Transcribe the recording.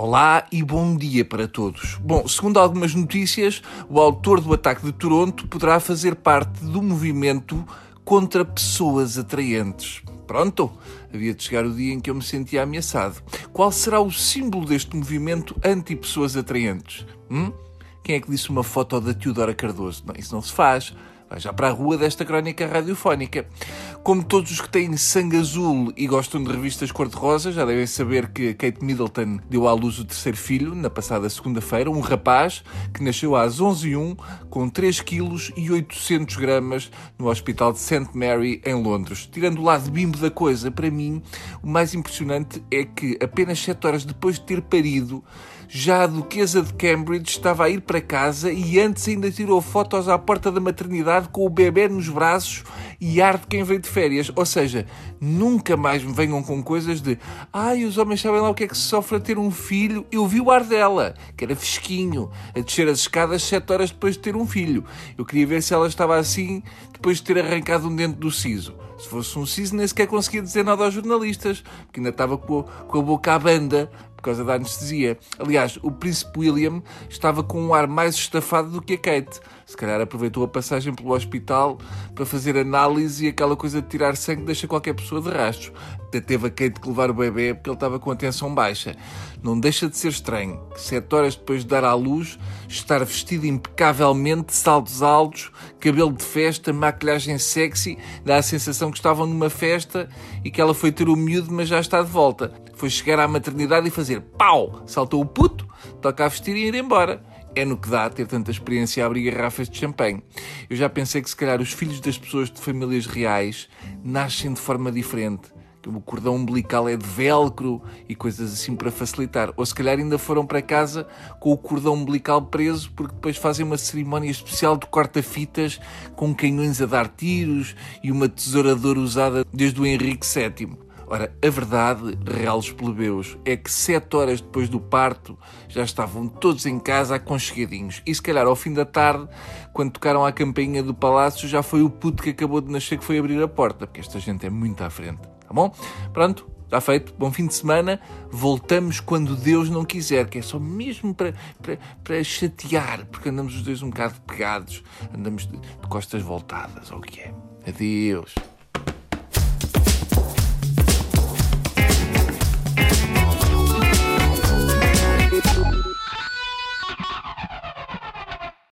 Olá e bom dia para todos. Bom, segundo algumas notícias, o autor do ataque de Toronto poderá fazer parte do movimento contra pessoas atraentes. Pronto, havia de chegar o dia em que eu me sentia ameaçado. Qual será o símbolo deste movimento anti-pessoas atraentes? Hum? Quem é que disse uma foto da Teodora Cardoso? Não, isso não se faz. Vai já para a rua desta crónica radiofónica. Como todos os que têm sangue azul e gostam de revistas cor-de-rosa, já devem saber que Kate Middleton deu à luz o terceiro filho na passada segunda-feira, um rapaz que nasceu às 11h01 com 3 kg e 800 gramas no Hospital de St. Mary, em Londres. Tirando o lado bimbo da coisa, para mim, o mais impressionante é que apenas 7 horas depois de ter parido, já a Duquesa de Cambridge estava a ir para casa e antes ainda tirou fotos à porta da maternidade com o bebê nos braços e ar de quem veio de férias. Ou seja, nunca mais me venham com coisas de ai, os homens sabem lá o que é que se sofre a ter um filho. Eu vi o ar dela, que era fresquinho, a descer as escadas sete horas depois de ter um filho. Eu queria ver se ela estava assim depois de ter arrancado um dente do siso. Se fosse um siso, nem sequer conseguia dizer nada aos jornalistas, porque ainda estava com, com a boca à banda por causa da anestesia. Aliás, o príncipe William estava com um ar mais estafado do que a Kate. Se calhar aproveitou a passagem pelo hospital para fazer análise e aquela coisa de tirar sangue deixa qualquer pessoa de rastros. Até teve a Kate que levar o bebê porque ele estava com a tensão baixa. Não deixa de ser estranho que sete horas depois de dar à luz, estar vestido impecavelmente, saltos altos, cabelo de festa, maquilhagem sexy, dá a sensação que estavam numa festa e que ela foi ter o miúdo, mas já está de volta. Foi chegar à maternidade e fazer pau! Saltou o puto, toca a vestir e ir embora é no que dá ter tanta experiência a abrir garrafas de champanhe. Eu já pensei que se calhar os filhos das pessoas de famílias reais nascem de forma diferente. Que o cordão umbilical é de velcro e coisas assim para facilitar. Ou se calhar ainda foram para casa com o cordão umbilical preso porque depois fazem uma cerimónia especial de corta-fitas com canhões a dar tiros e uma tesouradora usada desde o Henrique VII. Ora, a verdade, reais plebeus, é que sete horas depois do parto já estavam todos em casa aconchegadinhos. E se calhar ao fim da tarde, quando tocaram a campainha do palácio, já foi o puto que acabou de nascer que foi abrir a porta, porque esta gente é muito à frente. Tá bom? Pronto, Está feito. Bom fim de semana. Voltamos quando Deus não quiser, que é só mesmo para, para, para chatear, porque andamos os dois um bocado pegados, andamos de, de costas voltadas, ou o que é. Adeus.